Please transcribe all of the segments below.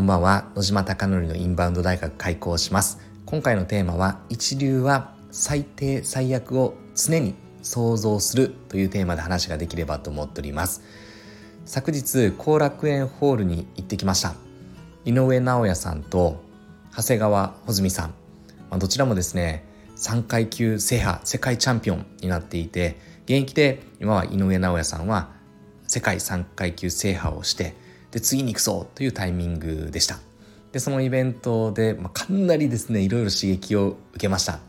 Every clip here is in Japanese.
こんばんは。野島貴則のインバウンド大学開講します。今回のテーマは一流は最低最悪を常に想像するというテーマで話ができればと思っております。昨日後楽園ホールに行ってきました。井上尚弥さんと長谷川穂積さん、まあ、どちらもですね3階級制覇世界チャンピオンになっていて現役で今は井上尚弥さんは世界3階級制覇をしてで次に行くぞというタイミングでした。でそのイベントで、まあ、かなりですねいろいろ刺激を受けました。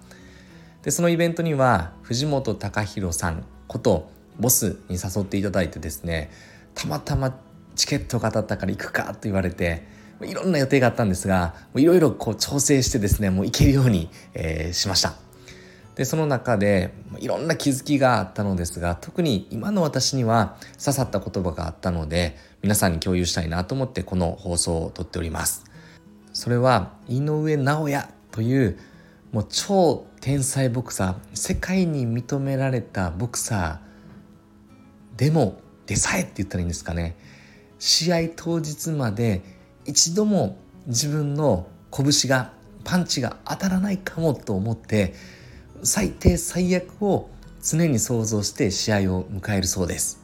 でそのイベントには藤本隆弘さんことボスに誘っていただいてですねたまたまチケットが当たったから行くかと言われていろんな予定があったんですがいろいろこう調整してですねもう行けるように、えー、しました。でその中でいろんな気づきがあったのですが特に今の私には刺さった言葉があったので皆さんに共有したいなと思ってこの放送をとっております。それは井上尚弥というもう超天才ボクサー世界に認められたボクサーでもでさえって言ったらいいんですかね。試合当日まで一度も自分の拳がパンチが当たらないかもと思って最低最悪を常に想像して試合を迎えるそうです。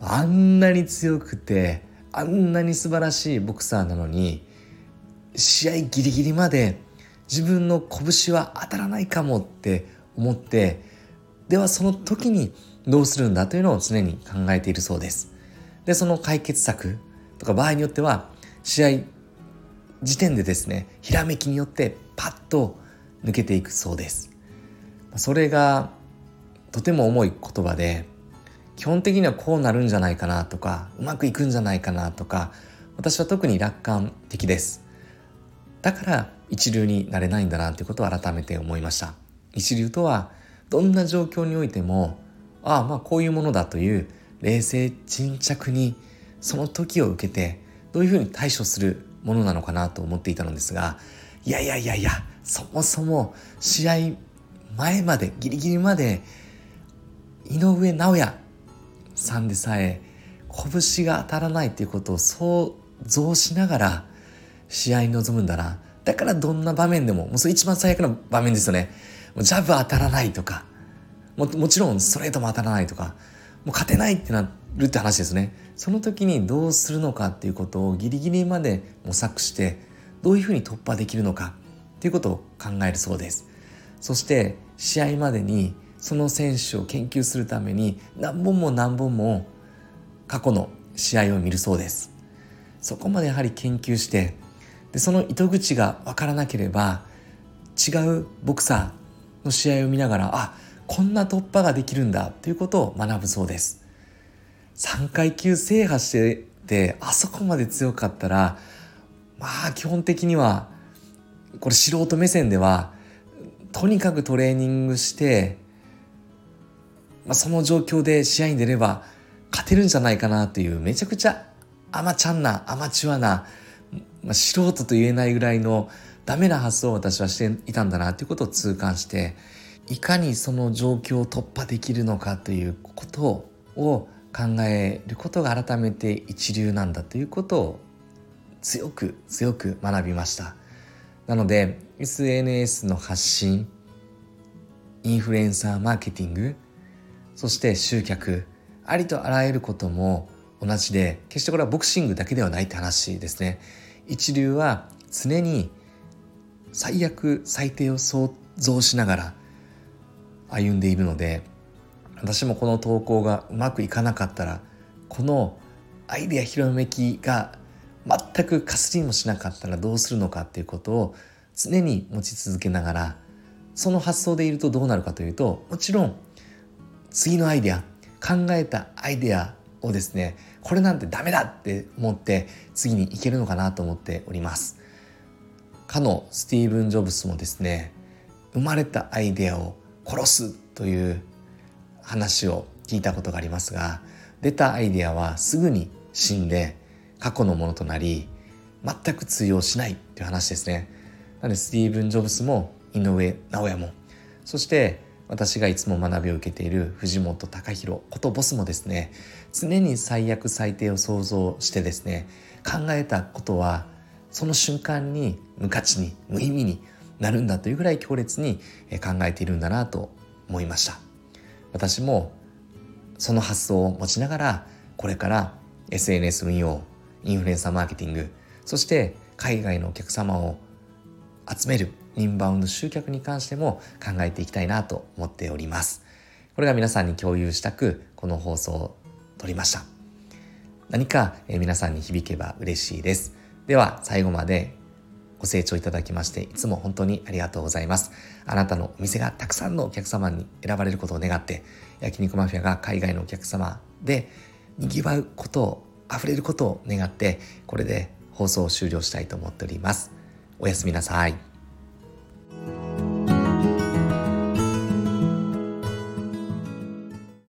あんなに強くてあんなに素晴らしいボクサーなのに試合ギリギリまで自分の拳は当たらないかもって思ってではその時にどうするんだというのを常に考えているそうです。でその解決策とか場合によっては試合時点でですねひらめきによってパッと抜けていくそうです。それがとても重い言葉で基本的にはこうなるんじゃないかなとかうまくいくんじゃないかなとか私は特に楽観的です。だから一流になれないんだなということを改めて思いました。一流とはどんな状況においてもああまあこういうものだという冷静沈着にその時を受けてどういうふうに対処するものなのかなと思っていたのですがいやいやいやいやそもそも試合前までギリギリまで井上尚弥さんでさえ拳が当たらないということを想像しながら試合に臨むんだな。だからどんな場面でももうそれ一番最悪な場面ですよね。もうジャブ当たらないとかももちろんストレートも当たらないとかもう勝てないってなるって話ですね。その時にどうするのかっていうことをギリギリまで模索してどういうふうに突破できるのかっていうことを考えるそうです。そして試合までにその選手を研究するために何本も何本も過去の試合を見るそうです。そこまでやはり研究してでその糸口が分からなければ違うボクサーの試合を見ながらあこんな突破ができるんだということを学ぶそうです。3階級制覇しててあそこまで強かったらまあ基本的にはこれ素人目線ではとにかくトレーニングして、まあ、その状況で試合に出れば勝てるんじゃないかなというめちゃくちゃアマチュアなアマチュアな、まあ、素人と言えないぐらいのダメな発想を私はしていたんだなということを痛感していかにその状況を突破できるのかということを考えることが改めて一流なんだということを強く強く学びました。なので SNS の発信インフルエンサーマーケティングそして集客ありとあらゆることも同じで決してこれはボクシングだけではないって話ですね。一流は常に最悪最低を想像しながら歩んでいるので私もこの投稿がうまくいかなかったらこのアイデアひらめきが全くかすりもしなかったらどうするのかっていうことを常に持ち続けながらその発想でいるとどうなるかというともちろん次のアイデア考えたアイデアをですねこれなんてダメだって思って次に行けるのかなと思っております。かのスティーブン・ジョブスもですね生まれたアイデアを殺すという話を聞いたことがありますが出たアイデアはすぐに死んで過去のものとなり全く通用しないという話ですね。なのでスティーブン・ジョブスも井上尚弥も。そして私がいつも学びを受けている藤本隆弘ことボスもですね常に最悪最低を想像してですね考えたことはその瞬間に無価値に無意味になるんだというぐらい強烈に考えているんだなと思いました。私もその発想を持ちながらこれから SNS 運用インフルエンサーマーケティングそして海外のお客様を集めるインバウンド集客に関しても考えていきたいなと思っております。これが皆さんに共有したくこの放送を撮りました。何か皆さんに響けば嬉しいです。では最後までご清聴いただきましていつも本当にありがとうございます。あなたのお店がたくさんのお客様に選ばれることを願って焼肉マフィアが海外のお客様で賑わうことを溢れることを願ってこれで放送を終了したいと思っております。おやすみなさい。